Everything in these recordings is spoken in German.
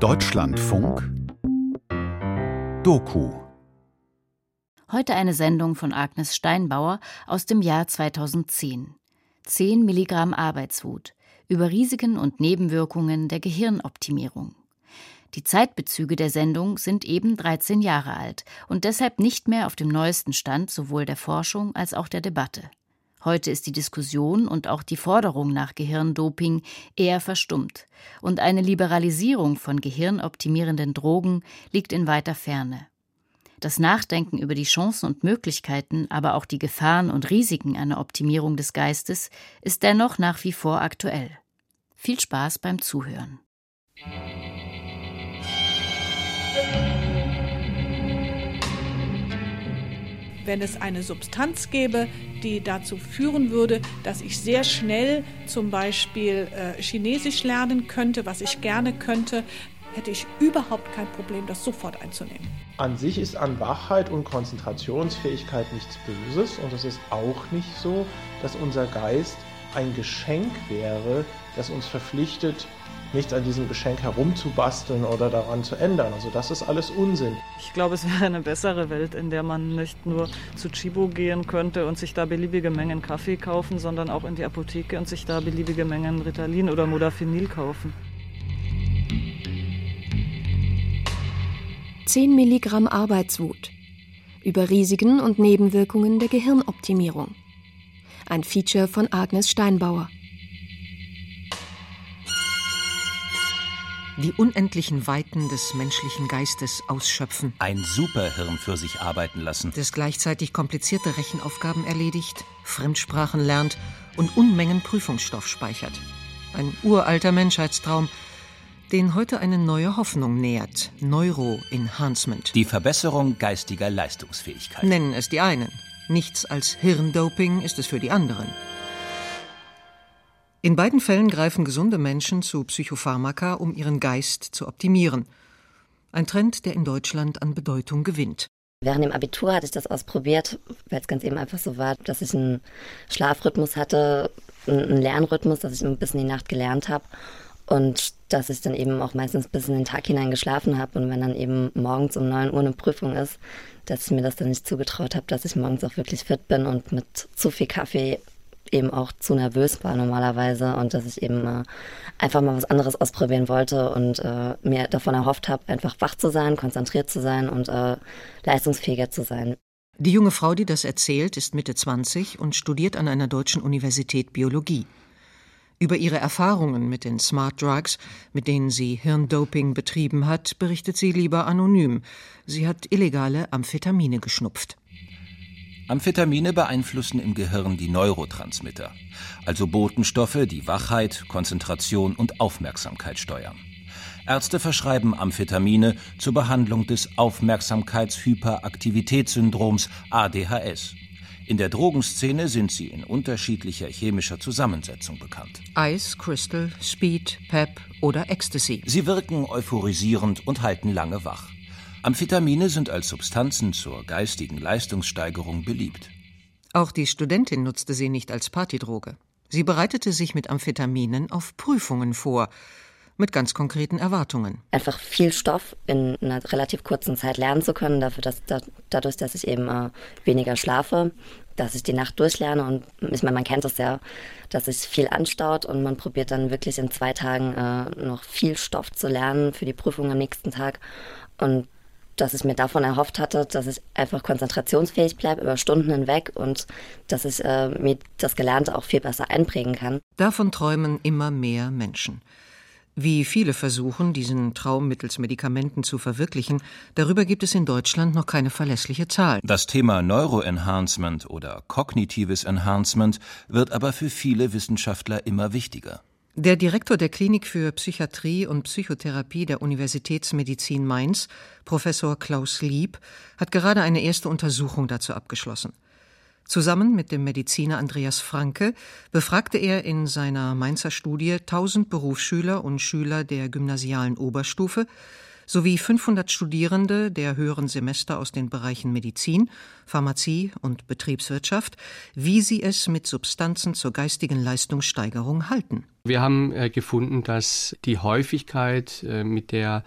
Deutschlandfunk Doku Heute eine Sendung von Agnes Steinbauer aus dem Jahr 2010. 10 Milligramm Arbeitswut über Risiken und Nebenwirkungen der Gehirnoptimierung. Die Zeitbezüge der Sendung sind eben 13 Jahre alt und deshalb nicht mehr auf dem neuesten Stand sowohl der Forschung als auch der Debatte. Heute ist die Diskussion und auch die Forderung nach Gehirndoping eher verstummt, und eine Liberalisierung von gehirnoptimierenden Drogen liegt in weiter Ferne. Das Nachdenken über die Chancen und Möglichkeiten, aber auch die Gefahren und Risiken einer Optimierung des Geistes ist dennoch nach wie vor aktuell. Viel Spaß beim Zuhören. Wenn es eine Substanz gäbe, die dazu führen würde, dass ich sehr schnell zum Beispiel äh, Chinesisch lernen könnte, was ich gerne könnte, hätte ich überhaupt kein Problem, das sofort einzunehmen. An sich ist an Wachheit und Konzentrationsfähigkeit nichts Böses und es ist auch nicht so, dass unser Geist ein Geschenk wäre, das uns verpflichtet, nichts an diesem Geschenk herumzubasteln oder daran zu ändern. Also das ist alles Unsinn. Ich glaube, es wäre eine bessere Welt, in der man nicht nur zu Chibo gehen könnte und sich da beliebige Mengen Kaffee kaufen, sondern auch in die Apotheke und sich da beliebige Mengen Ritalin oder Modafinil kaufen. 10 Milligramm Arbeitswut über Risiken und Nebenwirkungen der Gehirnoptimierung. Ein Feature von Agnes Steinbauer. Die unendlichen Weiten des menschlichen Geistes ausschöpfen. Ein Superhirn für sich arbeiten lassen. Das gleichzeitig komplizierte Rechenaufgaben erledigt, Fremdsprachen lernt und Unmengen Prüfungsstoff speichert. Ein uralter Menschheitstraum, den heute eine neue Hoffnung nähert. Neuroenhancement. Die Verbesserung geistiger Leistungsfähigkeit. Nennen es die einen. Nichts als Hirndoping ist es für die anderen. In beiden Fällen greifen gesunde Menschen zu Psychopharmaka, um ihren Geist zu optimieren. Ein Trend, der in Deutschland an Bedeutung gewinnt. Während dem Abitur hatte ich das ausprobiert, weil es ganz eben einfach so war, dass ich einen Schlafrhythmus hatte, einen Lernrhythmus, dass ich ein bisschen die Nacht gelernt habe und dass ich dann eben auch meistens bis in den Tag hinein geschlafen habe und wenn dann eben morgens um 9 Uhr eine Prüfung ist, dass ich mir das dann nicht zugetraut habe, dass ich morgens auch wirklich fit bin und mit zu viel Kaffee eben auch zu nervös war normalerweise und dass ich eben äh, einfach mal was anderes ausprobieren wollte und äh, mir davon erhofft habe, einfach wach zu sein, konzentriert zu sein und äh, leistungsfähiger zu sein. Die junge Frau, die das erzählt, ist Mitte 20 und studiert an einer deutschen Universität Biologie. Über ihre Erfahrungen mit den Smart Drugs, mit denen sie Hirndoping betrieben hat, berichtet sie lieber anonym. Sie hat illegale Amphetamine geschnupft. Amphetamine beeinflussen im Gehirn die Neurotransmitter, also Botenstoffe, die Wachheit, Konzentration und Aufmerksamkeit steuern. Ärzte verschreiben Amphetamine zur Behandlung des Aufmerksamkeitshyperaktivitätssyndroms ADHS. In der Drogenszene sind sie in unterschiedlicher chemischer Zusammensetzung bekannt. Ice, Crystal, Speed, Pep oder Ecstasy. Sie wirken euphorisierend und halten lange wach. Amphetamine sind als Substanzen zur geistigen Leistungssteigerung beliebt. Auch die Studentin nutzte sie nicht als Partydroge. Sie bereitete sich mit Amphetaminen auf Prüfungen vor, mit ganz konkreten Erwartungen. Einfach viel Stoff in einer relativ kurzen Zeit lernen zu können, dafür, dass, da, dadurch, dass ich eben äh, weniger schlafe, dass ich die Nacht durchlerne und ich meine, man kennt das ja, dass sich viel anstaut und man probiert dann wirklich in zwei Tagen äh, noch viel Stoff zu lernen für die Prüfung am nächsten Tag und dass ich mir davon erhofft hatte, dass ich einfach konzentrationsfähig bleibe über Stunden hinweg und dass ich äh, mir das Gelernte auch viel besser einprägen kann. Davon träumen immer mehr Menschen. Wie viele versuchen, diesen Traum mittels Medikamenten zu verwirklichen, darüber gibt es in Deutschland noch keine verlässliche Zahl. Das Thema Neuroenhancement oder kognitives Enhancement wird aber für viele Wissenschaftler immer wichtiger. Der Direktor der Klinik für Psychiatrie und Psychotherapie der Universitätsmedizin Mainz, Professor Klaus Lieb, hat gerade eine erste Untersuchung dazu abgeschlossen. Zusammen mit dem Mediziner Andreas Franke befragte er in seiner Mainzer Studie 1000 Berufsschüler und Schüler der gymnasialen Oberstufe sowie 500 Studierende der höheren Semester aus den Bereichen Medizin, Pharmazie und Betriebswirtschaft, wie sie es mit Substanzen zur geistigen Leistungssteigerung halten. Wir haben äh, gefunden, dass die Häufigkeit, äh, mit der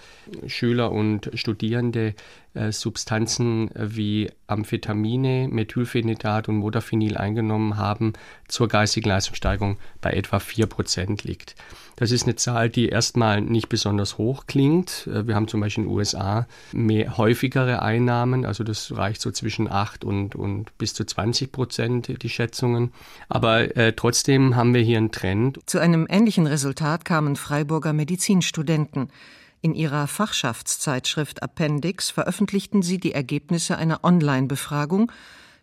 Schüler und Studierende äh, Substanzen wie Amphetamine, Methylphenidat und Modafinil eingenommen haben, zur geistigen Leistungssteigerung bei etwa 4% liegt. Das ist eine Zahl, die erstmal nicht besonders hoch klingt. Äh, wir haben zum Beispiel in den USA mehr häufigere Einnahmen, also das reicht so zwischen 8 und, und bis zu 20 Prozent, die Schätzungen. Aber äh, trotzdem haben wir hier einen Trend. Zu einem ähnlichen Resultat kamen Freiburger Medizinstudenten. In ihrer Fachschaftszeitschrift Appendix veröffentlichten sie die Ergebnisse einer Online-Befragung,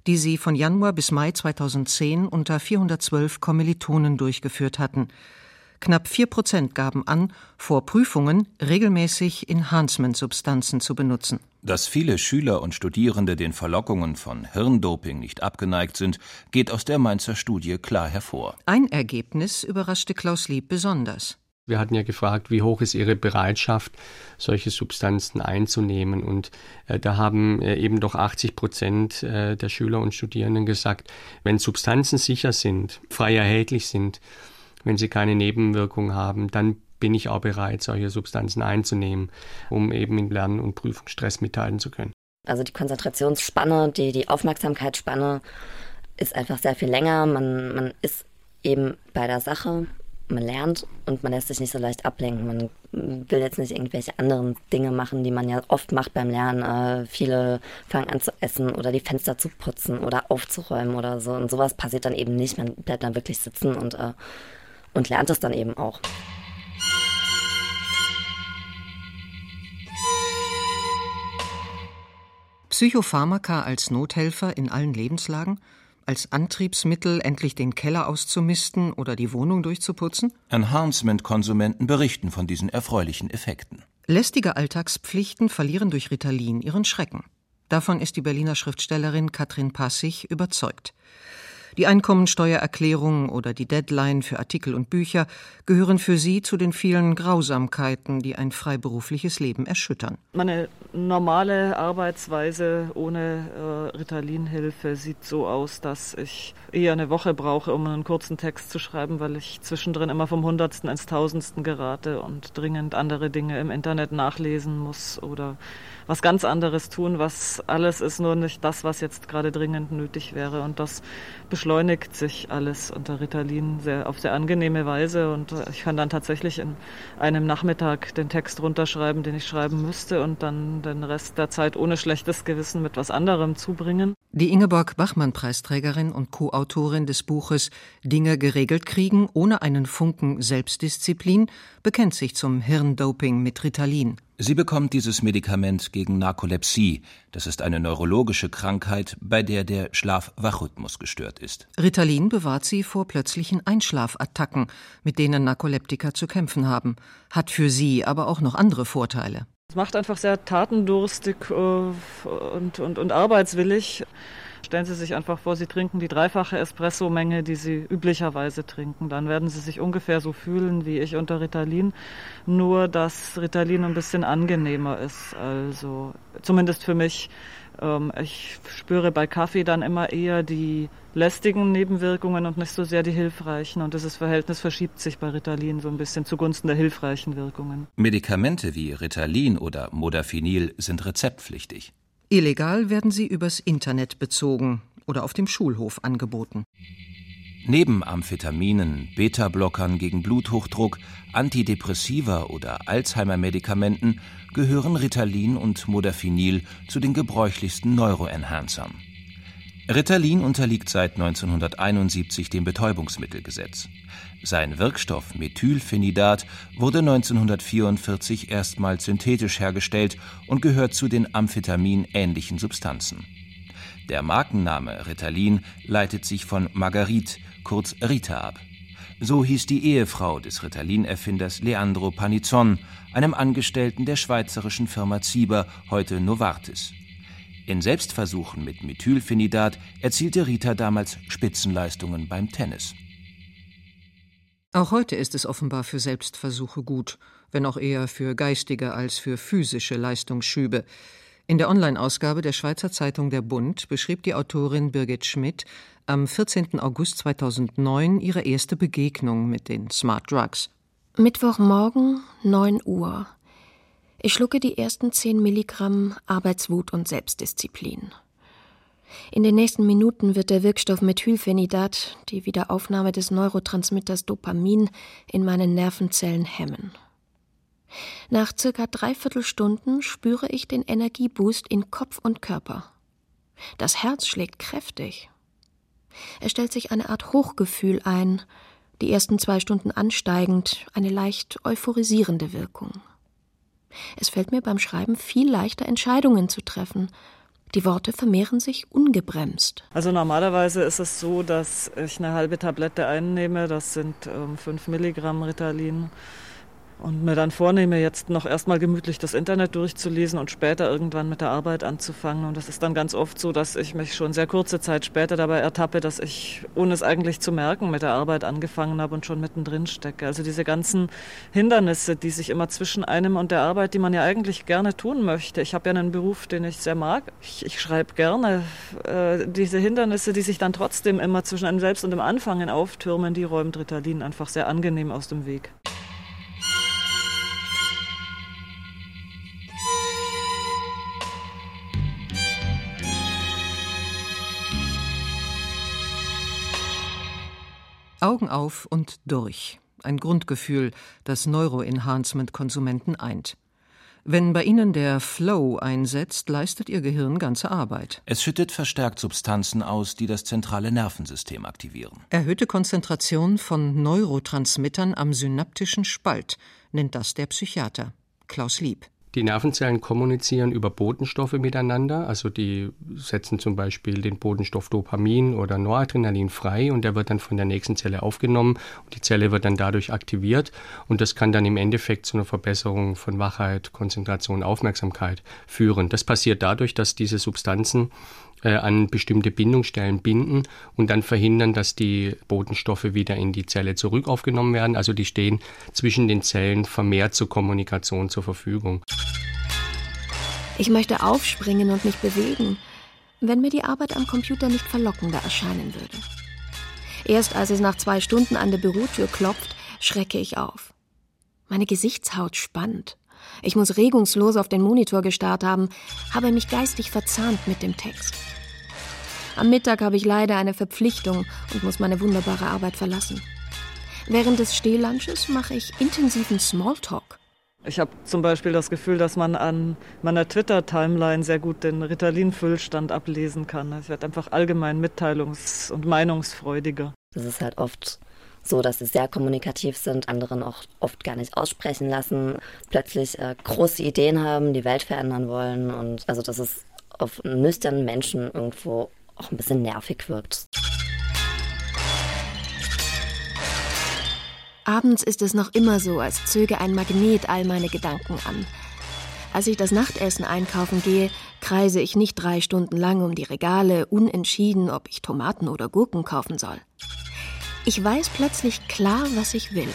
die sie von Januar bis Mai 2010 unter 412 Kommilitonen durchgeführt hatten. Knapp vier Prozent gaben an, vor Prüfungen regelmäßig Enhancement-Substanzen zu benutzen. Dass viele Schüler und Studierende den Verlockungen von Hirndoping nicht abgeneigt sind, geht aus der Mainzer Studie klar hervor. Ein Ergebnis überraschte Klaus Lieb besonders. Wir hatten ja gefragt, wie hoch ist Ihre Bereitschaft, solche Substanzen einzunehmen. Und äh, da haben äh, eben doch 80 Prozent äh, der Schüler und Studierenden gesagt, wenn Substanzen sicher sind, frei erhältlich sind, wenn sie keine Nebenwirkungen haben, dann bin ich auch bereit, solche Substanzen einzunehmen, um eben im Lernen und Prüfungsstress mithalten zu können. Also die Konzentrationsspanne, die, die Aufmerksamkeitsspanne ist einfach sehr viel länger. Man, man ist eben bei der Sache, man lernt und man lässt sich nicht so leicht ablenken. Man will jetzt nicht irgendwelche anderen Dinge machen, die man ja oft macht beim Lernen. Äh, viele fangen an zu essen oder die Fenster zu putzen oder aufzuräumen oder so. Und sowas passiert dann eben nicht. Man bleibt dann wirklich sitzen und äh, und lernt es dann eben auch. Psychopharmaka als Nothelfer in allen Lebenslagen? Als Antriebsmittel, endlich den Keller auszumisten oder die Wohnung durchzuputzen? Enhancement-Konsumenten berichten von diesen erfreulichen Effekten. Lästige Alltagspflichten verlieren durch Ritalin ihren Schrecken. Davon ist die Berliner Schriftstellerin Katrin Passig überzeugt. Die Einkommensteuererklärung oder die Deadline für Artikel und Bücher gehören für sie zu den vielen Grausamkeiten, die ein freiberufliches Leben erschüttern. Meine normale Arbeitsweise ohne äh, Ritalinhilfe sieht so aus, dass ich eher eine Woche brauche, um einen kurzen Text zu schreiben, weil ich zwischendrin immer vom Hundertsten ins Tausendsten gerate und dringend andere Dinge im Internet nachlesen muss oder was ganz anderes tun, was alles ist, nur nicht das, was jetzt gerade dringend nötig wäre. Und das beschleunigt sich alles unter Ritalin sehr, auf sehr angenehme Weise. Und ich kann dann tatsächlich in einem Nachmittag den Text runterschreiben, den ich schreiben müsste und dann den Rest der Zeit ohne schlechtes Gewissen mit was anderem zubringen. Die Ingeborg Bachmann-Preisträgerin und Co-Autorin des Buches Dinge geregelt kriegen ohne einen Funken Selbstdisziplin bekennt sich zum Hirndoping mit Ritalin. Sie bekommt dieses Medikament gegen Narkolepsie. Das ist eine neurologische Krankheit, bei der der Schlaf-Wach-Rhythmus gestört ist. Ritalin bewahrt sie vor plötzlichen Einschlafattacken, mit denen Narkoleptiker zu kämpfen haben, hat für sie aber auch noch andere Vorteile. Es macht einfach sehr tatendurstig äh, und, und, und arbeitswillig. Stellen Sie sich einfach vor, Sie trinken die dreifache Espresso-Menge, die Sie üblicherweise trinken. Dann werden Sie sich ungefähr so fühlen wie ich unter Ritalin, nur dass Ritalin ein bisschen angenehmer ist. Also zumindest für mich. Ähm, ich spüre bei Kaffee dann immer eher die lästigen Nebenwirkungen und nicht so sehr die hilfreichen. Und dieses Verhältnis verschiebt sich bei Ritalin so ein bisschen zugunsten der hilfreichen Wirkungen. Medikamente wie Ritalin oder Modafinil sind rezeptpflichtig. Illegal werden sie übers Internet bezogen oder auf dem Schulhof angeboten. Neben Amphetaminen, Beta-Blockern gegen Bluthochdruck, Antidepressiva oder Alzheimer-Medikamenten gehören Ritalin und Modafinil zu den gebräuchlichsten Neuroenhancern. Ritalin unterliegt seit 1971 dem Betäubungsmittelgesetz. Sein Wirkstoff Methylphenidat wurde 1944 erstmals synthetisch hergestellt und gehört zu den Amphetamin-ähnlichen Substanzen. Der Markenname Ritalin leitet sich von Marguerite, kurz Rita, ab. So hieß die Ehefrau des Ritalin-Erfinders Leandro Panizon, einem Angestellten der schweizerischen Firma Zieber, heute Novartis. In Selbstversuchen mit Methylphenidat erzielte Rita damals Spitzenleistungen beim Tennis. Auch heute ist es offenbar für Selbstversuche gut, wenn auch eher für geistige als für physische Leistungsschübe. In der Online-Ausgabe der Schweizer Zeitung Der Bund beschrieb die Autorin Birgit Schmidt am 14. August 2009 ihre erste Begegnung mit den Smart Drugs. Mittwochmorgen, 9 Uhr. Ich schlucke die ersten 10 Milligramm Arbeitswut und Selbstdisziplin. In den nächsten Minuten wird der Wirkstoff Methylphenidat die Wiederaufnahme des Neurotransmitters Dopamin in meinen Nervenzellen hemmen. Nach circa dreiviertel Stunden spüre ich den Energieboost in Kopf und Körper. Das Herz schlägt kräftig. Es stellt sich eine Art Hochgefühl ein, die ersten zwei Stunden ansteigend, eine leicht euphorisierende Wirkung. Es fällt mir beim Schreiben viel leichter, Entscheidungen zu treffen. Die Worte vermehren sich ungebremst. Also normalerweise ist es so, dass ich eine halbe Tablette einnehme, das sind ähm, 5 Milligramm Ritalin und mir dann vornehme, jetzt noch erstmal gemütlich das Internet durchzulesen und später irgendwann mit der Arbeit anzufangen. Und das ist dann ganz oft so, dass ich mich schon sehr kurze Zeit später dabei ertappe, dass ich, ohne es eigentlich zu merken, mit der Arbeit angefangen habe und schon mittendrin stecke. Also diese ganzen Hindernisse, die sich immer zwischen einem und der Arbeit, die man ja eigentlich gerne tun möchte. Ich habe ja einen Beruf, den ich sehr mag. Ich, ich schreibe gerne. Äh, diese Hindernisse, die sich dann trotzdem immer zwischen einem selbst und dem Anfangen auftürmen, die räumt Ritalin einfach sehr angenehm aus dem Weg. Augen auf und durch. Ein Grundgefühl, das Neuroenhancement-Konsumenten eint. Wenn bei ihnen der Flow einsetzt, leistet ihr Gehirn ganze Arbeit. Es schüttet verstärkt Substanzen aus, die das zentrale Nervensystem aktivieren. Erhöhte Konzentration von Neurotransmittern am synaptischen Spalt nennt das der Psychiater Klaus Lieb. Die Nervenzellen kommunizieren über Botenstoffe miteinander, also die setzen zum Beispiel den Botenstoff Dopamin oder Noradrenalin frei und der wird dann von der nächsten Zelle aufgenommen und die Zelle wird dann dadurch aktiviert und das kann dann im Endeffekt zu einer Verbesserung von Wachheit, Konzentration, Aufmerksamkeit führen. Das passiert dadurch, dass diese Substanzen an bestimmte Bindungsstellen binden und dann verhindern, dass die Botenstoffe wieder in die Zelle zurück aufgenommen werden. Also die stehen zwischen den Zellen vermehrt zur Kommunikation zur Verfügung. Ich möchte aufspringen und mich bewegen, wenn mir die Arbeit am Computer nicht verlockender erscheinen würde. Erst als es nach zwei Stunden an der Bürotür klopft, schrecke ich auf. Meine Gesichtshaut spannt. Ich muss regungslos auf den Monitor gestarrt haben, habe mich geistig verzahnt mit dem Text. Am Mittag habe ich leider eine Verpflichtung und muss meine wunderbare Arbeit verlassen. Während des Stehlunches mache ich intensiven Smalltalk. Ich habe zum Beispiel das Gefühl, dass man an meiner Twitter-Timeline sehr gut den Ritalin-Füllstand ablesen kann. Ich werde einfach allgemein mitteilungs- und meinungsfreudiger. Das ist halt oft so, dass sie sehr kommunikativ sind, anderen auch oft gar nicht aussprechen lassen, plötzlich äh, große Ideen haben, die Welt verändern wollen und also dass es auf nüchternen Menschen irgendwo auch ein bisschen nervig wirkt. Abends ist es noch immer so, als zöge ein Magnet all meine Gedanken an. Als ich das Nachtessen einkaufen gehe, kreise ich nicht drei Stunden lang um die Regale, unentschieden, ob ich Tomaten oder Gurken kaufen soll. Ich weiß plötzlich klar, was ich will.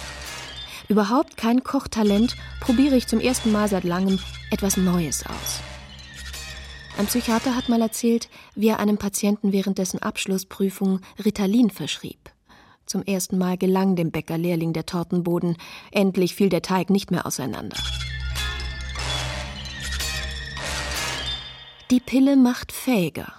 Überhaupt kein Kochtalent, probiere ich zum ersten Mal seit langem etwas Neues aus. Ein Psychiater hat mal erzählt, wie er einem Patienten während dessen Abschlussprüfung Ritalin verschrieb. Zum ersten Mal gelang dem Bäckerlehrling der Tortenboden. Endlich fiel der Teig nicht mehr auseinander. Die Pille macht fähiger,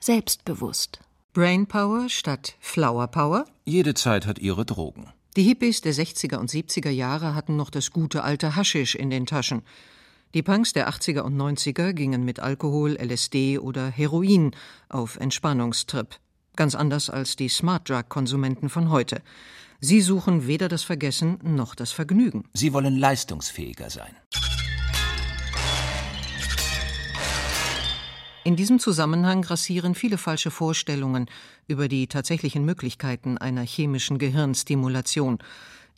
selbstbewusst. Brainpower statt Flower Power? Jede Zeit hat ihre Drogen. Die Hippies der 60er und 70er Jahre hatten noch das gute alte Haschisch in den Taschen. Die Punks der 80er und 90er gingen mit Alkohol, LSD oder Heroin auf Entspannungstrip. Ganz anders als die Smart Drug Konsumenten von heute. Sie suchen weder das Vergessen noch das Vergnügen. Sie wollen leistungsfähiger sein. In diesem Zusammenhang grassieren viele falsche Vorstellungen über die tatsächlichen Möglichkeiten einer chemischen Gehirnstimulation.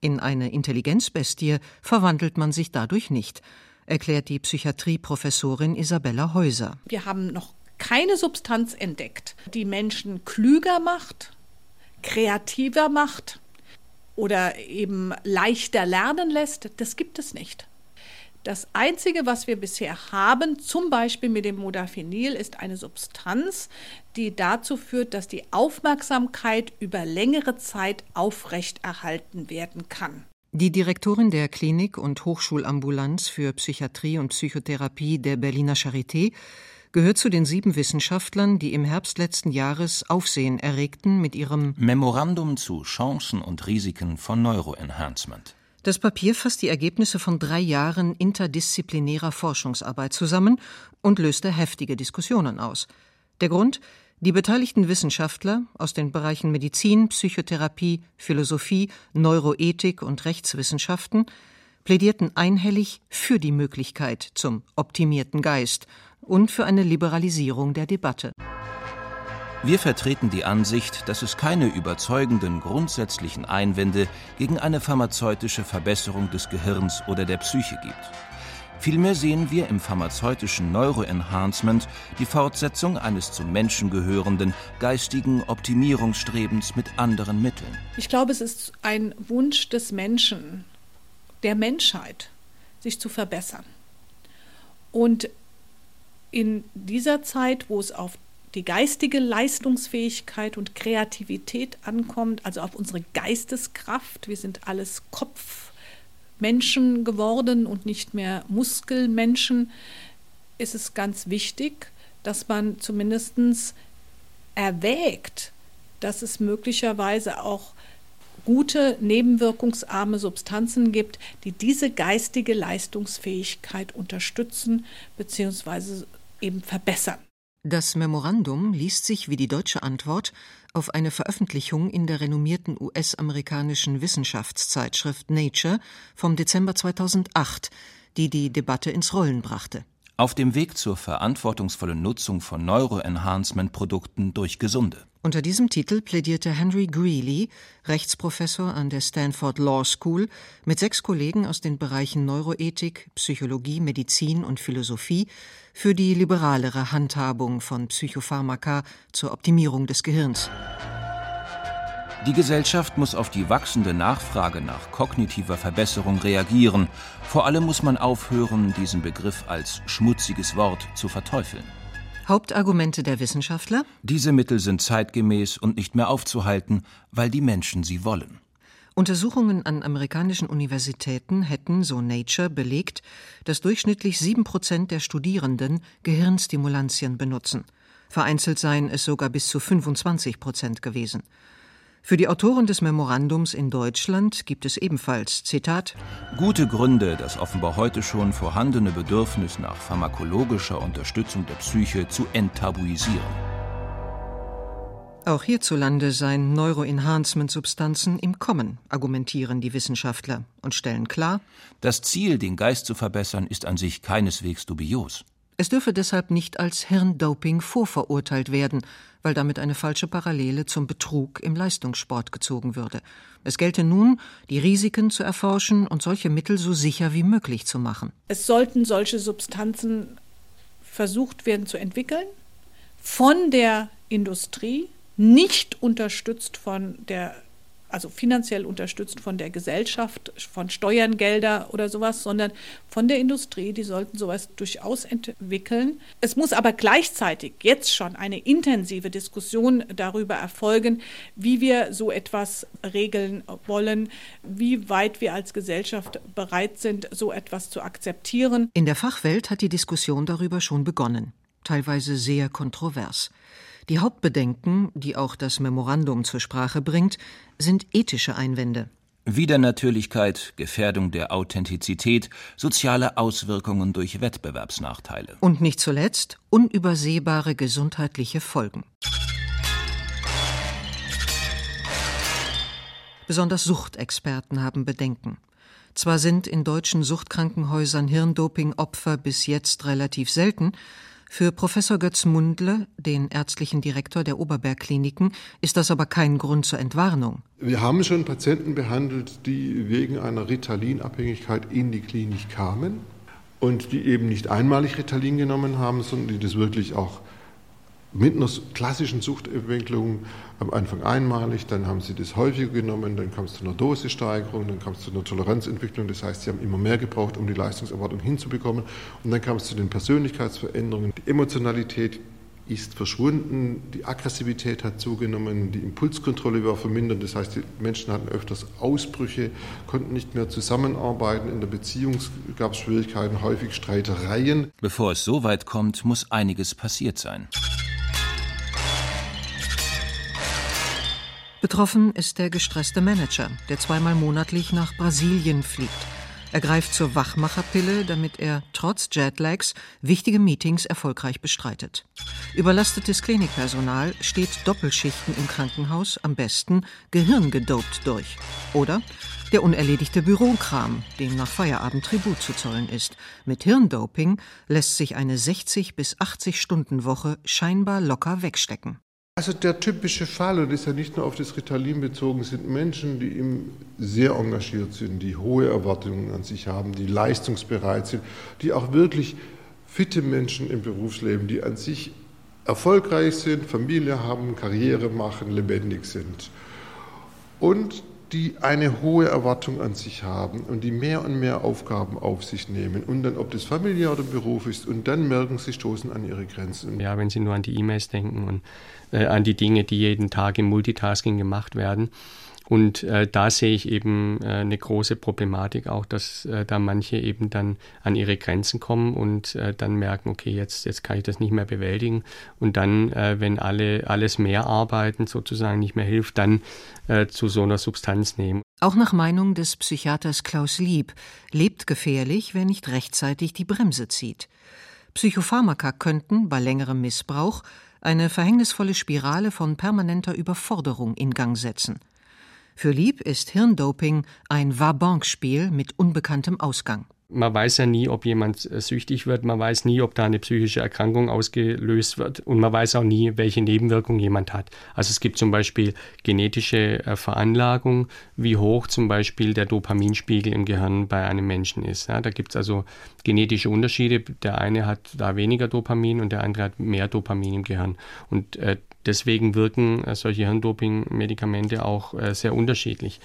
In eine Intelligenzbestie verwandelt man sich dadurch nicht, erklärt die Psychiatrieprofessorin Isabella Häuser. Wir haben noch keine Substanz entdeckt, die Menschen klüger macht, kreativer macht oder eben leichter lernen lässt. Das gibt es nicht. Das Einzige, was wir bisher haben, zum Beispiel mit dem Modafinil, ist eine Substanz, die dazu führt, dass die Aufmerksamkeit über längere Zeit aufrechterhalten werden kann. Die Direktorin der Klinik und Hochschulambulanz für Psychiatrie und Psychotherapie der Berliner Charité gehört zu den sieben Wissenschaftlern, die im Herbst letzten Jahres Aufsehen erregten mit ihrem Memorandum zu Chancen und Risiken von Neuroenhancement. Das Papier fasst die Ergebnisse von drei Jahren interdisziplinärer Forschungsarbeit zusammen und löste heftige Diskussionen aus. Der Grund? Die beteiligten Wissenschaftler aus den Bereichen Medizin, Psychotherapie, Philosophie, Neuroethik und Rechtswissenschaften plädierten einhellig für die Möglichkeit zum optimierten Geist und für eine Liberalisierung der Debatte. Wir vertreten die Ansicht, dass es keine überzeugenden grundsätzlichen Einwände gegen eine pharmazeutische Verbesserung des Gehirns oder der Psyche gibt. Vielmehr sehen wir im pharmazeutischen Neuroenhancement die Fortsetzung eines zum Menschen gehörenden geistigen Optimierungsstrebens mit anderen Mitteln. Ich glaube, es ist ein Wunsch des Menschen, der Menschheit, sich zu verbessern. Und in dieser Zeit, wo es auf die geistige Leistungsfähigkeit und Kreativität ankommt, also auf unsere Geisteskraft. Wir sind alles Kopfmenschen geworden und nicht mehr Muskelmenschen. Ist es ganz wichtig, dass man zumindest erwägt, dass es möglicherweise auch gute, nebenwirkungsarme Substanzen gibt, die diese geistige Leistungsfähigkeit unterstützen bzw. eben verbessern. Das Memorandum liest sich wie die deutsche Antwort auf eine Veröffentlichung in der renommierten US-amerikanischen Wissenschaftszeitschrift Nature vom Dezember 2008, die die Debatte ins Rollen brachte. Auf dem Weg zur verantwortungsvollen Nutzung von Neuroenhancement-Produkten durch Gesunde. Unter diesem Titel plädierte Henry Greeley, Rechtsprofessor an der Stanford Law School, mit sechs Kollegen aus den Bereichen Neuroethik, Psychologie, Medizin und Philosophie für die liberalere Handhabung von Psychopharmaka zur Optimierung des Gehirns. Die Gesellschaft muss auf die wachsende Nachfrage nach kognitiver Verbesserung reagieren. Vor allem muss man aufhören, diesen Begriff als schmutziges Wort zu verteufeln. Hauptargumente der Wissenschaftler? Diese Mittel sind zeitgemäß und nicht mehr aufzuhalten, weil die Menschen sie wollen. Untersuchungen an amerikanischen Universitäten hätten, so Nature, belegt, dass durchschnittlich sieben Prozent der Studierenden Gehirnstimulantien benutzen. Vereinzelt seien es sogar bis zu 25 Prozent gewesen. Für die Autoren des Memorandums in Deutschland gibt es ebenfalls, Zitat, gute Gründe, das offenbar heute schon vorhandene Bedürfnis nach pharmakologischer Unterstützung der Psyche zu enttabuisieren. Auch hierzulande seien Neuroenhancement-Substanzen im Kommen, argumentieren die Wissenschaftler und stellen klar, das Ziel, den Geist zu verbessern, ist an sich keineswegs dubios. Es dürfe deshalb nicht als Hirndoping vorverurteilt werden, weil damit eine falsche Parallele zum Betrug im Leistungssport gezogen würde. Es gelte nun, die Risiken zu erforschen und solche Mittel so sicher wie möglich zu machen. Es sollten solche Substanzen versucht werden zu entwickeln, von der Industrie, nicht unterstützt von der also finanziell unterstützt von der Gesellschaft, von Steuerngelder oder sowas, sondern von der Industrie. Die sollten sowas durchaus entwickeln. Es muss aber gleichzeitig jetzt schon eine intensive Diskussion darüber erfolgen, wie wir so etwas regeln wollen, wie weit wir als Gesellschaft bereit sind, so etwas zu akzeptieren. In der Fachwelt hat die Diskussion darüber schon begonnen, teilweise sehr kontrovers. Die Hauptbedenken, die auch das Memorandum zur Sprache bringt, sind ethische Einwände. Widernatürlichkeit, Gefährdung der Authentizität, soziale Auswirkungen durch Wettbewerbsnachteile. Und nicht zuletzt unübersehbare gesundheitliche Folgen. Besonders Suchtexperten haben Bedenken. Zwar sind in deutschen Suchtkrankenhäusern Hirndoping-Opfer bis jetzt relativ selten, für Professor Götz Mundle, den ärztlichen Direktor der Oberbergkliniken, ist das aber kein Grund zur Entwarnung. Wir haben schon Patienten behandelt, die wegen einer Ritalin-Abhängigkeit in die Klinik kamen und die eben nicht einmalig Ritalin genommen haben, sondern die das wirklich auch mit einer klassischen Suchtentwicklung am Anfang einmalig, dann haben sie das häufiger genommen, dann kam es zu einer Dosissteigerung, dann kam es zu einer Toleranzentwicklung, das heißt, sie haben immer mehr gebraucht, um die Leistungserwartung hinzubekommen und dann kam es zu den Persönlichkeitsveränderungen. Die Emotionalität ist verschwunden, die Aggressivität hat zugenommen, die Impulskontrolle war vermindert, das heißt, die Menschen hatten öfters Ausbrüche, konnten nicht mehr zusammenarbeiten, in der Beziehung gab es Schwierigkeiten, häufig Streitereien. Bevor es so weit kommt, muss einiges passiert sein. Betroffen ist der gestresste Manager, der zweimal monatlich nach Brasilien fliegt. Er greift zur Wachmacherpille, damit er trotz Jetlags wichtige Meetings erfolgreich bestreitet. Überlastetes Klinikpersonal steht Doppelschichten im Krankenhaus am besten gehirngedopt durch. Oder der unerledigte Bürokram, dem nach Feierabend Tribut zu zollen ist. Mit Hirndoping lässt sich eine 60 bis 80 Stunden Woche scheinbar locker wegstecken. Also der typische Fall, und ist ja nicht nur auf das Ritalin bezogen, sind Menschen, die eben sehr engagiert sind, die hohe Erwartungen an sich haben, die leistungsbereit sind, die auch wirklich fitte Menschen im Berufsleben, die an sich erfolgreich sind, Familie haben, Karriere machen, lebendig sind. Und die eine hohe Erwartung an sich haben und die mehr und mehr Aufgaben auf sich nehmen und dann, ob das familiär oder Beruf ist, und dann merken sie, stoßen an ihre Grenzen. Ja, wenn sie nur an die E-Mails denken und äh, an die Dinge, die jeden Tag im Multitasking gemacht werden. Und äh, da sehe ich eben äh, eine große Problematik auch, dass äh, da manche eben dann an ihre Grenzen kommen und äh, dann merken, okay, jetzt, jetzt kann ich das nicht mehr bewältigen. Und dann, äh, wenn alle alles mehr arbeiten, sozusagen nicht mehr hilft, dann äh, zu so einer Substanz nehmen. Auch nach Meinung des Psychiaters Klaus Lieb lebt gefährlich, wer nicht rechtzeitig die Bremse zieht. Psychopharmaka könnten bei längerem Missbrauch eine verhängnisvolle Spirale von permanenter Überforderung in Gang setzen. Für Lieb ist Hirndoping ein Wabank-Spiel mit unbekanntem Ausgang. Man weiß ja nie, ob jemand äh, süchtig wird, man weiß nie, ob da eine psychische Erkrankung ausgelöst wird und man weiß auch nie, welche Nebenwirkungen jemand hat. Also es gibt zum Beispiel genetische äh, Veranlagung, wie hoch zum Beispiel der Dopaminspiegel im Gehirn bei einem Menschen ist. Ja, da gibt es also genetische Unterschiede. Der eine hat da weniger Dopamin und der andere hat mehr Dopamin im Gehirn. Und äh, deswegen wirken äh, solche Hirndoping-Medikamente auch äh, sehr unterschiedlich.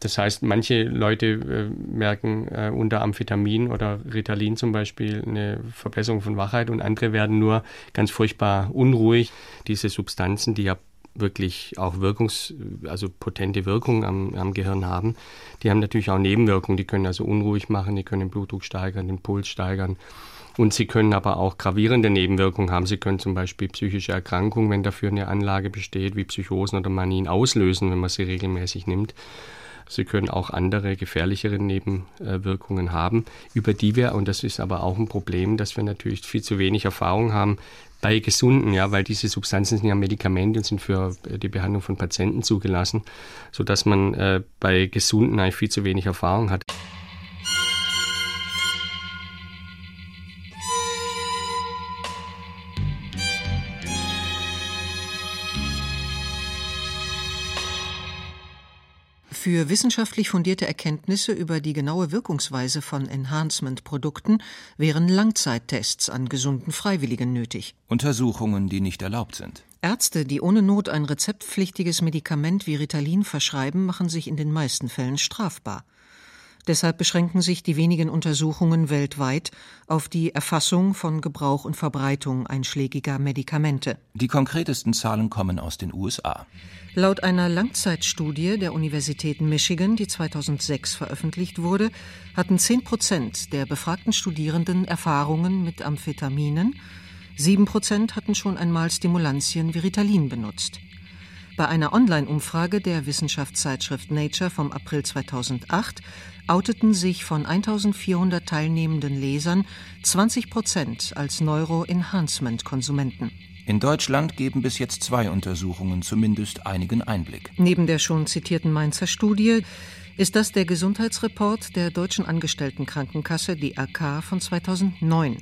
Das heißt, manche Leute äh, merken unter Amphetamin oder Ritalin zum Beispiel eine Verbesserung von Wachheit und andere werden nur ganz furchtbar unruhig. Diese Substanzen, die ja wirklich auch wirkungs-, also potente Wirkungen am, am, Gehirn haben, die haben natürlich auch Nebenwirkungen. Die können also unruhig machen, die können den Blutdruck steigern, den Puls steigern. Und sie können aber auch gravierende Nebenwirkungen haben. Sie können zum Beispiel psychische Erkrankungen, wenn dafür eine Anlage besteht, wie Psychosen oder Manien auslösen, wenn man sie regelmäßig nimmt. Sie können auch andere gefährlichere Nebenwirkungen haben, über die wir, und das ist aber auch ein Problem, dass wir natürlich viel zu wenig Erfahrung haben bei Gesunden, ja, weil diese Substanzen sind ja Medikamente und sind für die Behandlung von Patienten zugelassen, sodass man äh, bei Gesunden eigentlich viel zu wenig Erfahrung hat. Für wissenschaftlich fundierte Erkenntnisse über die genaue Wirkungsweise von Enhancement-Produkten wären Langzeittests an gesunden Freiwilligen nötig. Untersuchungen, die nicht erlaubt sind. Ärzte, die ohne Not ein rezeptpflichtiges Medikament wie Ritalin verschreiben, machen sich in den meisten Fällen strafbar. Deshalb beschränken sich die wenigen Untersuchungen weltweit auf die Erfassung von Gebrauch und Verbreitung einschlägiger Medikamente. Die konkretesten Zahlen kommen aus den USA. Laut einer Langzeitstudie der Universität Michigan, die 2006 veröffentlicht wurde, hatten 10 Prozent der befragten Studierenden Erfahrungen mit Amphetaminen, 7 Prozent hatten schon einmal Stimulantien wie Ritalin benutzt. Bei einer Online-Umfrage der Wissenschaftszeitschrift Nature vom April 2008 outeten sich von 1400 teilnehmenden Lesern 20 Prozent als Neuro-Enhancement-Konsumenten. In Deutschland geben bis jetzt zwei Untersuchungen zumindest einigen Einblick. Neben der schon zitierten Mainzer Studie ist das der Gesundheitsreport der Deutschen Angestelltenkrankenkasse DAK von 2009.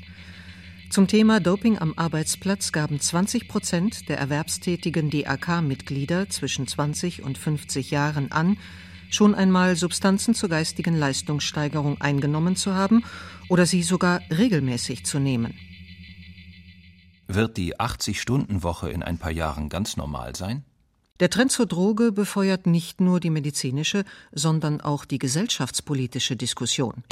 Zum Thema Doping am Arbeitsplatz gaben 20 Prozent der erwerbstätigen DAK-Mitglieder zwischen 20 und 50 Jahren an, schon einmal Substanzen zur geistigen Leistungssteigerung eingenommen zu haben oder sie sogar regelmäßig zu nehmen. Wird die 80-Stunden-Woche in ein paar Jahren ganz normal sein? Der Trend zur Droge befeuert nicht nur die medizinische, sondern auch die gesellschaftspolitische Diskussion.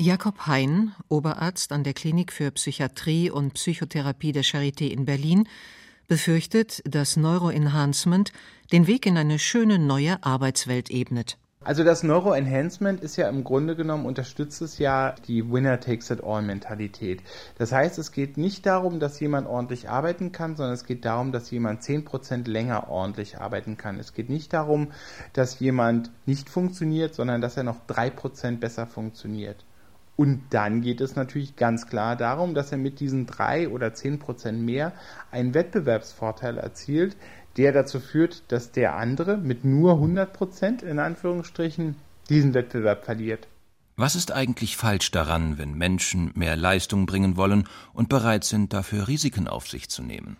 Jakob Hein, Oberarzt an der Klinik für Psychiatrie und Psychotherapie der Charité in Berlin, befürchtet, dass Neuroenhancement den Weg in eine schöne neue Arbeitswelt ebnet. Also das Neuroenhancement ist ja im Grunde genommen, unterstützt es ja die Winner-Takes-it-all-Mentalität. Das heißt, es geht nicht darum, dass jemand ordentlich arbeiten kann, sondern es geht darum, dass jemand 10% länger ordentlich arbeiten kann. Es geht nicht darum, dass jemand nicht funktioniert, sondern dass er noch 3% besser funktioniert. Und dann geht es natürlich ganz klar darum, dass er mit diesen drei oder zehn Prozent mehr einen Wettbewerbsvorteil erzielt, der dazu führt, dass der andere mit nur 100 Prozent in Anführungsstrichen diesen Wettbewerb verliert. Was ist eigentlich falsch daran, wenn Menschen mehr Leistung bringen wollen und bereit sind, dafür Risiken auf sich zu nehmen?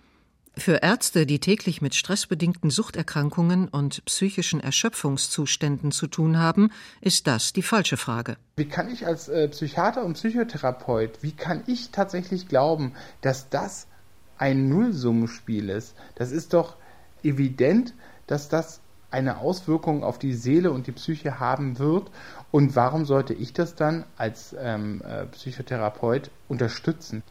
Für Ärzte, die täglich mit stressbedingten Suchterkrankungen und psychischen Erschöpfungszuständen zu tun haben, ist das die falsche Frage. Wie kann ich als äh, Psychiater und Psychotherapeut, wie kann ich tatsächlich glauben, dass das ein Nullsummenspiel ist? Das ist doch evident, dass das eine Auswirkung auf die Seele und die Psyche haben wird. Und warum sollte ich das dann als ähm, äh, Psychotherapeut unterstützen?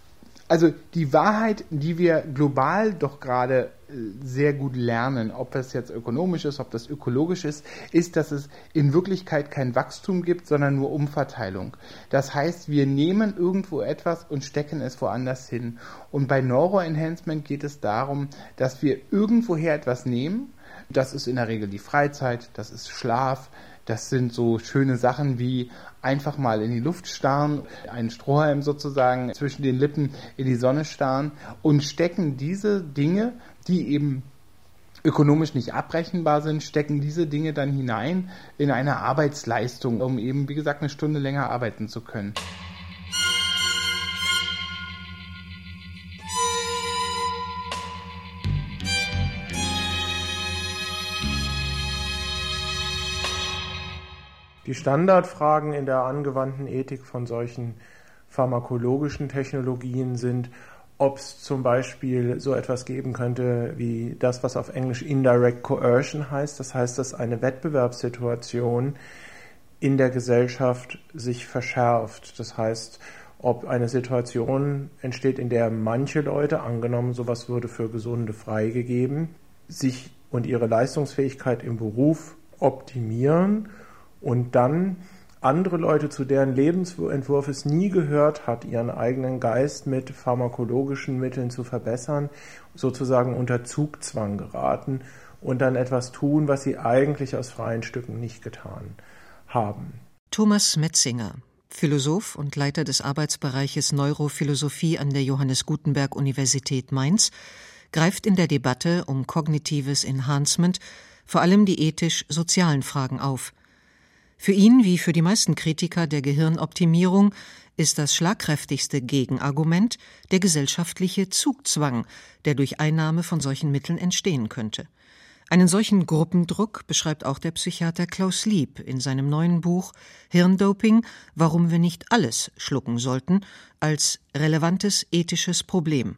Also die Wahrheit, die wir global doch gerade äh, sehr gut lernen, ob das jetzt ökonomisch ist, ob das ökologisch ist, ist, dass es in Wirklichkeit kein Wachstum gibt, sondern nur Umverteilung. Das heißt, wir nehmen irgendwo etwas und stecken es woanders hin. Und bei Neuroenhancement geht es darum, dass wir irgendwoher etwas nehmen. Das ist in der Regel die Freizeit, das ist Schlaf, das sind so schöne Sachen wie einfach mal in die Luft starren, einen Strohhalm sozusagen zwischen den Lippen in die Sonne starren und stecken diese Dinge, die eben ökonomisch nicht abrechenbar sind, stecken diese Dinge dann hinein in eine Arbeitsleistung, um eben, wie gesagt, eine Stunde länger arbeiten zu können. Die Standardfragen in der angewandten Ethik von solchen pharmakologischen Technologien sind, ob es zum Beispiel so etwas geben könnte wie das, was auf Englisch Indirect Coercion heißt. Das heißt, dass eine Wettbewerbssituation in der Gesellschaft sich verschärft. Das heißt, ob eine Situation entsteht, in der manche Leute, angenommen, sowas würde für Gesunde freigegeben, sich und ihre Leistungsfähigkeit im Beruf optimieren und dann andere Leute, zu deren Lebensentwurf es nie gehört hat, ihren eigenen Geist mit pharmakologischen Mitteln zu verbessern, sozusagen unter Zugzwang geraten und dann etwas tun, was sie eigentlich aus freien Stücken nicht getan haben. Thomas Metzinger, Philosoph und Leiter des Arbeitsbereiches Neurophilosophie an der Johannes Gutenberg Universität Mainz, greift in der Debatte um kognitives Enhancement vor allem die ethisch-sozialen Fragen auf – für ihn wie für die meisten Kritiker der Gehirnoptimierung ist das schlagkräftigste Gegenargument der gesellschaftliche Zugzwang, der durch Einnahme von solchen Mitteln entstehen könnte. Einen solchen Gruppendruck beschreibt auch der Psychiater Klaus Lieb in seinem neuen Buch Hirndoping, warum wir nicht alles schlucken sollten, als relevantes ethisches Problem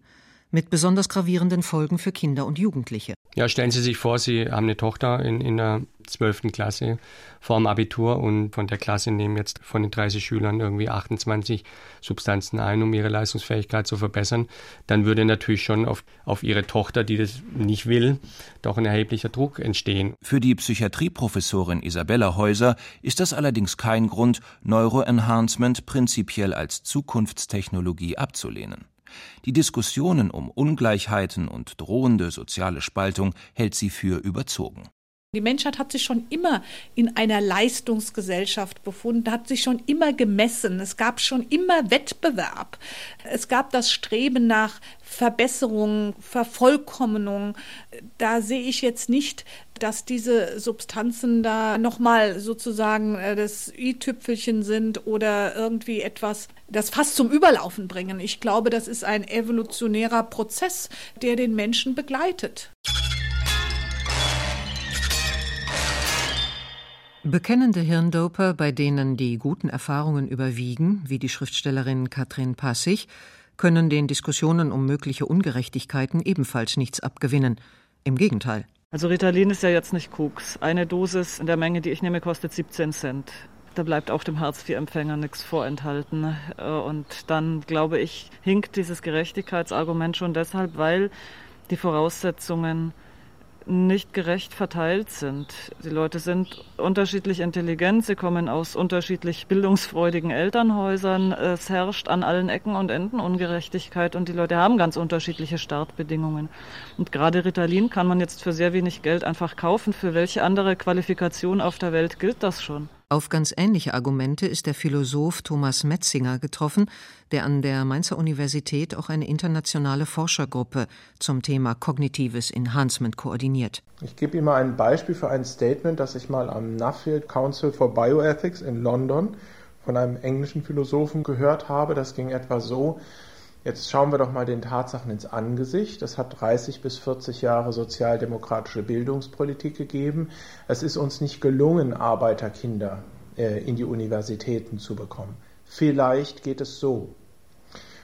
mit besonders gravierenden Folgen für Kinder und Jugendliche. Ja, stellen Sie sich vor, Sie haben eine Tochter in, in der 12. Klasse vor dem Abitur und von der Klasse nehmen jetzt von den 30 Schülern irgendwie 28 Substanzen ein, um ihre Leistungsfähigkeit zu verbessern. Dann würde natürlich schon auf, auf Ihre Tochter, die das nicht will, doch ein erheblicher Druck entstehen. Für die Psychiatrieprofessorin Isabella Häuser ist das allerdings kein Grund, Neuroenhancement prinzipiell als Zukunftstechnologie abzulehnen. Die Diskussionen um Ungleichheiten und drohende soziale Spaltung hält sie für überzogen. Die Menschheit hat sich schon immer in einer Leistungsgesellschaft befunden, hat sich schon immer gemessen. Es gab schon immer Wettbewerb. Es gab das Streben nach Verbesserung, Vervollkommnung. Da sehe ich jetzt nicht, dass diese Substanzen da nochmal sozusagen äh, das i-Tüpfelchen sind oder irgendwie etwas, das fast zum Überlaufen bringen. Ich glaube, das ist ein evolutionärer Prozess, der den Menschen begleitet. Bekennende Hirndoper, bei denen die guten Erfahrungen überwiegen, wie die Schriftstellerin Katrin Passig, können den Diskussionen um mögliche Ungerechtigkeiten ebenfalls nichts abgewinnen. Im Gegenteil. Also Ritalin ist ja jetzt nicht Koks. Eine Dosis in der Menge, die ich nehme, kostet 17 Cent. Da bleibt auch dem Hartz-IV-Empfänger nichts vorenthalten. Äh, und dann, glaube ich, hinkt dieses Gerechtigkeitsargument schon deshalb, weil die Voraussetzungen nicht gerecht verteilt sind. Die Leute sind unterschiedlich intelligent, sie kommen aus unterschiedlich bildungsfreudigen Elternhäusern, es herrscht an allen Ecken und Enden Ungerechtigkeit und die Leute haben ganz unterschiedliche Startbedingungen. Und gerade Ritalin kann man jetzt für sehr wenig Geld einfach kaufen. Für welche andere Qualifikation auf der Welt gilt das schon? Auf ganz ähnliche Argumente ist der Philosoph Thomas Metzinger getroffen, der an der Mainzer Universität auch eine internationale Forschergruppe zum Thema kognitives Enhancement koordiniert. Ich gebe Ihnen mal ein Beispiel für ein Statement, das ich mal am Nuffield Council for Bioethics in London von einem englischen Philosophen gehört habe. Das ging etwa so, Jetzt schauen wir doch mal den Tatsachen ins Angesicht. Es hat 30 bis 40 Jahre sozialdemokratische Bildungspolitik gegeben. Es ist uns nicht gelungen, Arbeiterkinder äh, in die Universitäten zu bekommen. Vielleicht geht es so.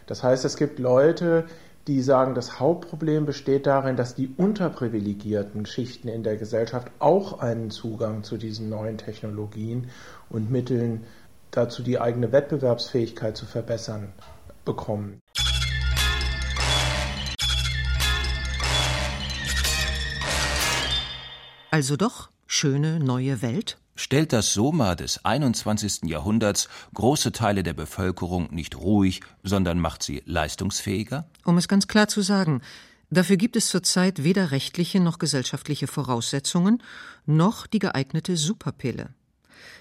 Das heißt, es gibt Leute, die sagen, das Hauptproblem besteht darin, dass die unterprivilegierten Schichten in der Gesellschaft auch einen Zugang zu diesen neuen Technologien und Mitteln dazu, die eigene Wettbewerbsfähigkeit zu verbessern, bekommen. Also doch schöne neue Welt? Stellt das Soma des 21. Jahrhunderts große Teile der Bevölkerung nicht ruhig, sondern macht sie leistungsfähiger? Um es ganz klar zu sagen, dafür gibt es zurzeit weder rechtliche noch gesellschaftliche Voraussetzungen, noch die geeignete Superpille.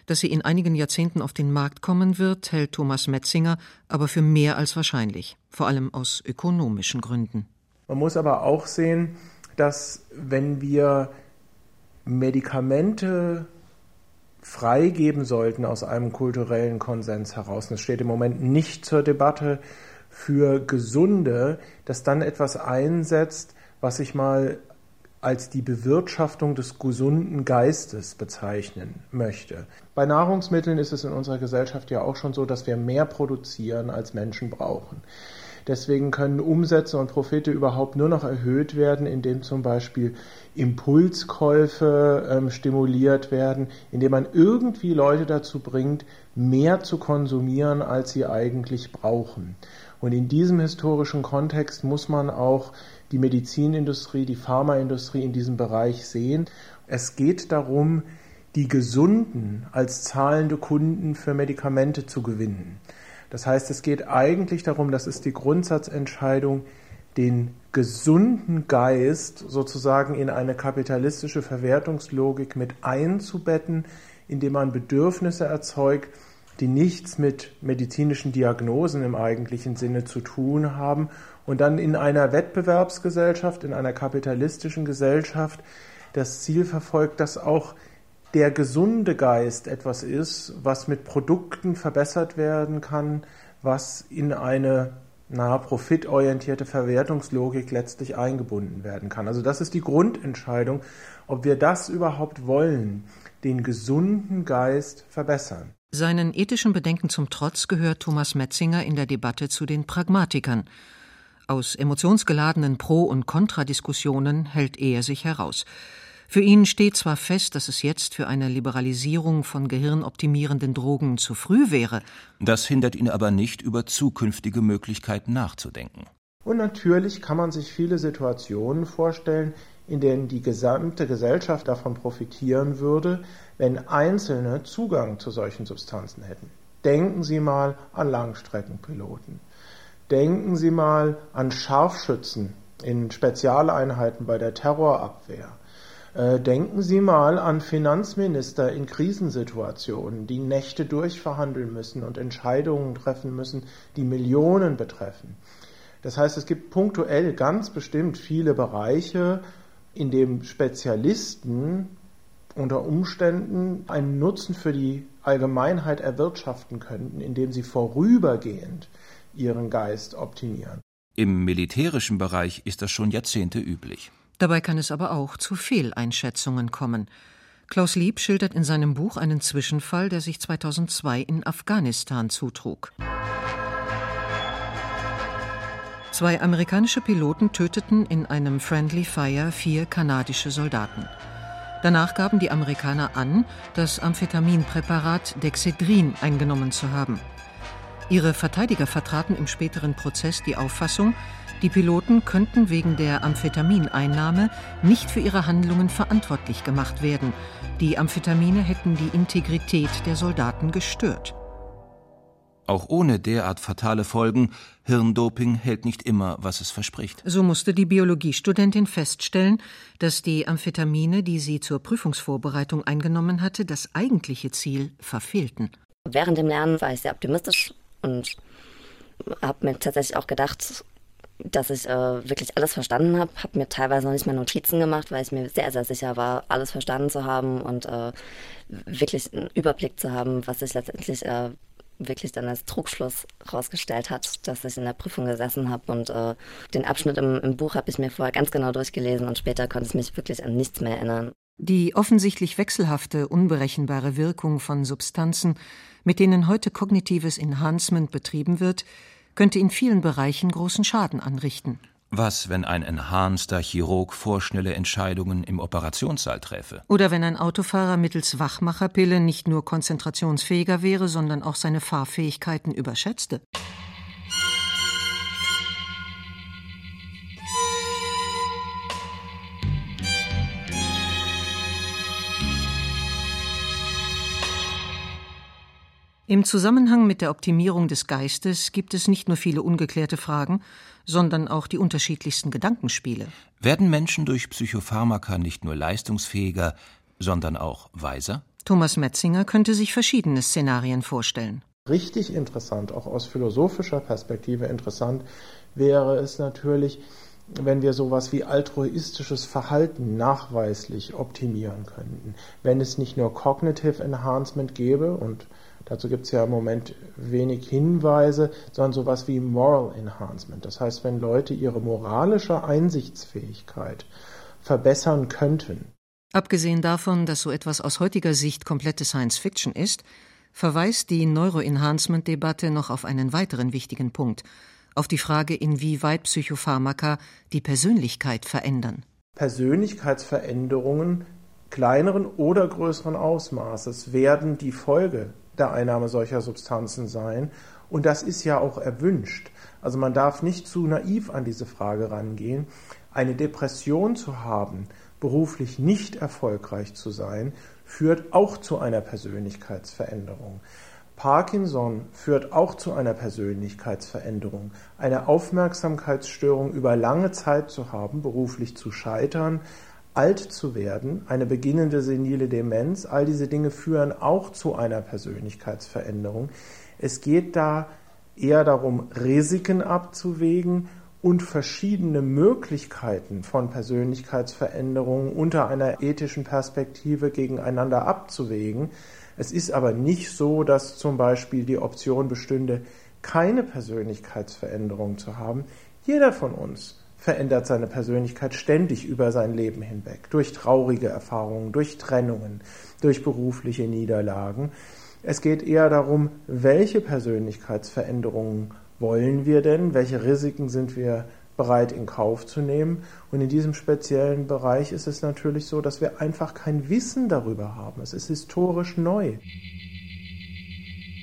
Dass sie in einigen Jahrzehnten auf den Markt kommen wird, hält Thomas Metzinger aber für mehr als wahrscheinlich, vor allem aus ökonomischen Gründen. Man muss aber auch sehen, dass wenn wir Medikamente freigeben sollten aus einem kulturellen Konsens heraus. Es steht im Moment nicht zur Debatte für Gesunde, dass dann etwas einsetzt, was ich mal als die Bewirtschaftung des gesunden Geistes bezeichnen möchte. Bei Nahrungsmitteln ist es in unserer Gesellschaft ja auch schon so, dass wir mehr produzieren, als Menschen brauchen. Deswegen können Umsätze und Profite überhaupt nur noch erhöht werden, indem zum Beispiel Impulskäufe ähm, stimuliert werden, indem man irgendwie Leute dazu bringt, mehr zu konsumieren, als sie eigentlich brauchen. Und in diesem historischen Kontext muss man auch die Medizinindustrie, die Pharmaindustrie in diesem Bereich sehen. Es geht darum, die Gesunden als zahlende Kunden für Medikamente zu gewinnen. Das heißt, es geht eigentlich darum, das ist die Grundsatzentscheidung, den gesunden Geist sozusagen in eine kapitalistische Verwertungslogik mit einzubetten, indem man Bedürfnisse erzeugt, die nichts mit medizinischen Diagnosen im eigentlichen Sinne zu tun haben und dann in einer Wettbewerbsgesellschaft, in einer kapitalistischen Gesellschaft das Ziel verfolgt, dass auch der gesunde Geist etwas ist, was mit Produkten verbessert werden kann, was in eine na, profitorientierte Verwertungslogik letztlich eingebunden werden kann. Also das ist die Grundentscheidung, ob wir das überhaupt wollen, den gesunden Geist verbessern. Seinen ethischen Bedenken zum Trotz gehört Thomas Metzinger in der Debatte zu den Pragmatikern. Aus emotionsgeladenen Pro- und Kontradiskussionen hält er sich heraus. Für ihn steht zwar fest, dass es jetzt für eine Liberalisierung von gehirnoptimierenden Drogen zu früh wäre. Das hindert ihn aber nicht, über zukünftige Möglichkeiten nachzudenken. Und natürlich kann man sich viele Situationen vorstellen, in denen die gesamte Gesellschaft davon profitieren würde, wenn Einzelne Zugang zu solchen Substanzen hätten. Denken Sie mal an Langstreckenpiloten. Denken Sie mal an Scharfschützen in Spezialeinheiten bei der Terrorabwehr. Äh, denken Sie mal an Finanzminister in Krisensituationen, die Nächte durchverhandeln müssen und Entscheidungen treffen müssen, die Millionen betreffen. Das heißt, es gibt punktuell ganz bestimmt viele Bereiche, in denen Spezialisten unter Umständen einen Nutzen für die Allgemeinheit erwirtschaften könnten, indem sie vorübergehend ihren Geist optimieren. Im militärischen Bereich ist das schon Jahrzehnte üblich. Dabei kann es aber auch zu Fehleinschätzungen kommen. Klaus Lieb schildert in seinem Buch einen Zwischenfall, der sich 2002 in Afghanistan zutrug. Zwei amerikanische Piloten töteten in einem Friendly Fire vier kanadische Soldaten. Danach gaben die Amerikaner an, das Amphetaminpräparat Dexedrin eingenommen zu haben. Ihre Verteidiger vertraten im späteren Prozess die Auffassung, die Piloten könnten wegen der Amphetamineinnahme nicht für ihre Handlungen verantwortlich gemacht werden. Die Amphetamine hätten die Integrität der Soldaten gestört. Auch ohne derart fatale Folgen, Hirndoping hält nicht immer, was es verspricht. So musste die Biologiestudentin feststellen, dass die Amphetamine, die sie zur Prüfungsvorbereitung eingenommen hatte, das eigentliche Ziel verfehlten. Während dem Lernen war ich sehr optimistisch und habe mir tatsächlich auch gedacht, dass ich äh, wirklich alles verstanden habe. Habe mir teilweise noch nicht mehr Notizen gemacht, weil ich mir sehr, sehr sicher war, alles verstanden zu haben und äh, wirklich einen Überblick zu haben, was sich letztendlich äh, wirklich dann als Trugschluss rausgestellt hat, dass ich in der Prüfung gesessen habe und äh, den Abschnitt im, im Buch habe ich mir vorher ganz genau durchgelesen und später konnte ich mich wirklich an nichts mehr erinnern. Die offensichtlich wechselhafte, unberechenbare Wirkung von Substanzen, mit denen heute kognitives Enhancement betrieben wird, könnte in vielen Bereichen großen Schaden anrichten. Was, wenn ein enhanceder Chirurg vorschnelle Entscheidungen im Operationssaal träfe? Oder wenn ein Autofahrer mittels Wachmacherpille nicht nur konzentrationsfähiger wäre, sondern auch seine Fahrfähigkeiten überschätzte? Im Zusammenhang mit der Optimierung des Geistes gibt es nicht nur viele ungeklärte Fragen, sondern auch die unterschiedlichsten Gedankenspiele. Werden Menschen durch Psychopharmaka nicht nur leistungsfähiger, sondern auch weiser? Thomas Metzinger könnte sich verschiedene Szenarien vorstellen. Richtig interessant, auch aus philosophischer Perspektive interessant, wäre es natürlich, wenn wir sowas wie altruistisches Verhalten nachweislich optimieren könnten. Wenn es nicht nur Cognitive Enhancement gäbe und Dazu gibt es ja im Moment wenig Hinweise, sondern sowas wie Moral Enhancement. Das heißt, wenn Leute ihre moralische Einsichtsfähigkeit verbessern könnten. Abgesehen davon, dass so etwas aus heutiger Sicht komplette Science Fiction ist, verweist die Neuroenhancement-Debatte noch auf einen weiteren wichtigen Punkt, auf die Frage, inwieweit Psychopharmaka die Persönlichkeit verändern. Persönlichkeitsveränderungen kleineren oder größeren Ausmaßes werden die Folge der Einnahme solcher Substanzen sein. Und das ist ja auch erwünscht. Also man darf nicht zu naiv an diese Frage rangehen. Eine Depression zu haben, beruflich nicht erfolgreich zu sein, führt auch zu einer Persönlichkeitsveränderung. Parkinson führt auch zu einer Persönlichkeitsveränderung. Eine Aufmerksamkeitsstörung über lange Zeit zu haben, beruflich zu scheitern, alt zu werden, eine beginnende senile Demenz, all diese Dinge führen auch zu einer Persönlichkeitsveränderung. Es geht da eher darum, Risiken abzuwägen und verschiedene Möglichkeiten von Persönlichkeitsveränderungen unter einer ethischen Perspektive gegeneinander abzuwägen. Es ist aber nicht so, dass zum Beispiel die Option bestünde, keine Persönlichkeitsveränderung zu haben. Jeder von uns verändert seine Persönlichkeit ständig über sein Leben hinweg, durch traurige Erfahrungen, durch Trennungen, durch berufliche Niederlagen. Es geht eher darum, welche Persönlichkeitsveränderungen wollen wir denn, welche Risiken sind wir bereit in Kauf zu nehmen. Und in diesem speziellen Bereich ist es natürlich so, dass wir einfach kein Wissen darüber haben. Es ist historisch neu.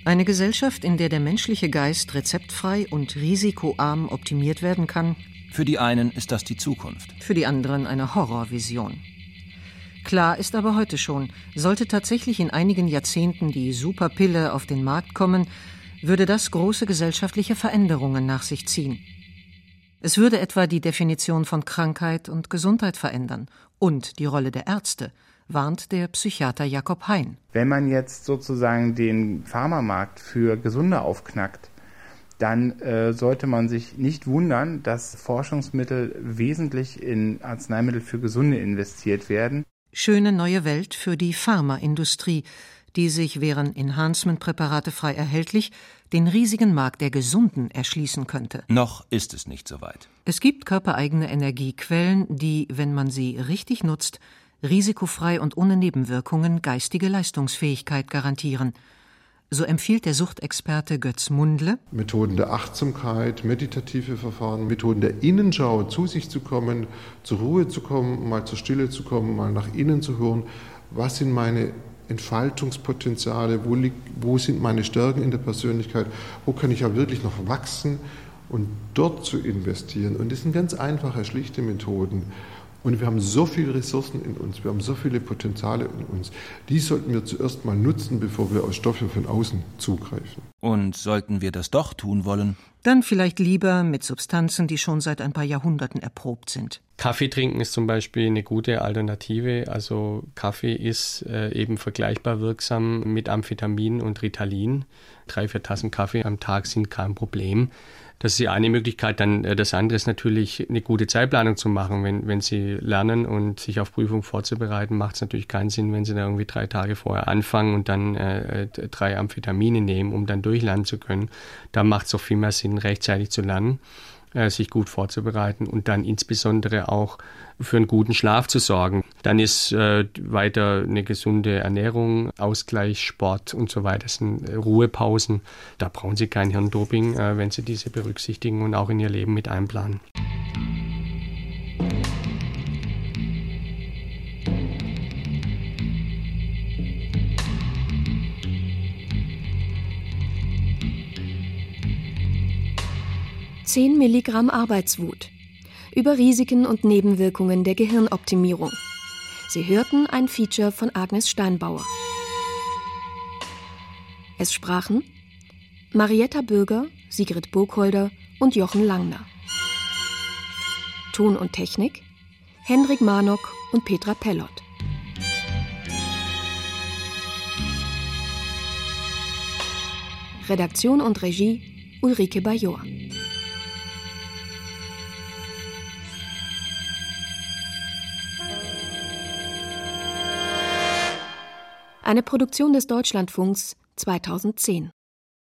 Eine Gesellschaft, in der der menschliche Geist rezeptfrei und risikoarm optimiert werden kann, für die einen ist das die Zukunft. Für die anderen eine Horrorvision. Klar ist aber heute schon, sollte tatsächlich in einigen Jahrzehnten die Superpille auf den Markt kommen, würde das große gesellschaftliche Veränderungen nach sich ziehen. Es würde etwa die Definition von Krankheit und Gesundheit verändern und die Rolle der Ärzte, warnt der Psychiater Jakob Hein. Wenn man jetzt sozusagen den Pharmamarkt für Gesunde aufknackt, dann äh, sollte man sich nicht wundern, dass Forschungsmittel wesentlich in Arzneimittel für Gesunde investiert werden. Schöne neue Welt für die Pharmaindustrie, die sich, wären Enhancement-Präparate frei erhältlich, den riesigen Markt der Gesunden erschließen könnte. Noch ist es nicht so weit. Es gibt körpereigene Energiequellen, die, wenn man sie richtig nutzt, risikofrei und ohne Nebenwirkungen geistige Leistungsfähigkeit garantieren. So empfiehlt der Suchtexperte Götz Mundle Methoden der Achtsamkeit, meditative Verfahren, Methoden der Innenschau, zu sich zu kommen, zur Ruhe zu kommen, mal zur Stille zu kommen, mal nach innen zu hören. Was sind meine Entfaltungspotenziale? Wo, liegt, wo sind meine Stärken in der Persönlichkeit? Wo kann ich ja wirklich noch wachsen? Und dort zu investieren. Und das sind ganz einfache, schlichte Methoden. Und wir haben so viele Ressourcen in uns, wir haben so viele Potenziale in uns. Die sollten wir zuerst mal nutzen, bevor wir auf Stoffe von außen zugreifen. Und sollten wir das doch tun wollen? Dann vielleicht lieber mit Substanzen, die schon seit ein paar Jahrhunderten erprobt sind. Kaffee trinken ist zum Beispiel eine gute Alternative. Also Kaffee ist äh, eben vergleichbar wirksam mit Amphetamin und Ritalin. Drei, vier Tassen Kaffee am Tag sind kein Problem. Das ist die eine Möglichkeit. Dann äh, das andere ist natürlich eine gute Zeitplanung zu machen. Wenn, wenn Sie lernen und sich auf Prüfung vorzubereiten, macht es natürlich keinen Sinn, wenn Sie da irgendwie drei Tage vorher anfangen und dann äh, äh drei Amphetamine nehmen, um dann durchlernen zu können. Da macht es auch viel mehr Sinn, rechtzeitig zu lernen. Äh, sich gut vorzubereiten und dann insbesondere auch für einen guten Schlaf zu sorgen. Dann ist äh, weiter eine gesunde Ernährung, Ausgleich, Sport und so weiter. Das sind äh, Ruhepausen. Da brauchen Sie kein Hirndoping, äh, wenn Sie diese berücksichtigen und auch in Ihr Leben mit einplanen. Zehn Milligramm Arbeitswut über Risiken und Nebenwirkungen der Gehirnoptimierung. Sie hörten ein Feature von Agnes Steinbauer. Es sprachen Marietta Bürger, Sigrid Burgholder und Jochen Langner. Ton und Technik Henrik Marnock und Petra Pellott. Redaktion und Regie Ulrike Bajor. Eine Produktion des Deutschlandfunks 2010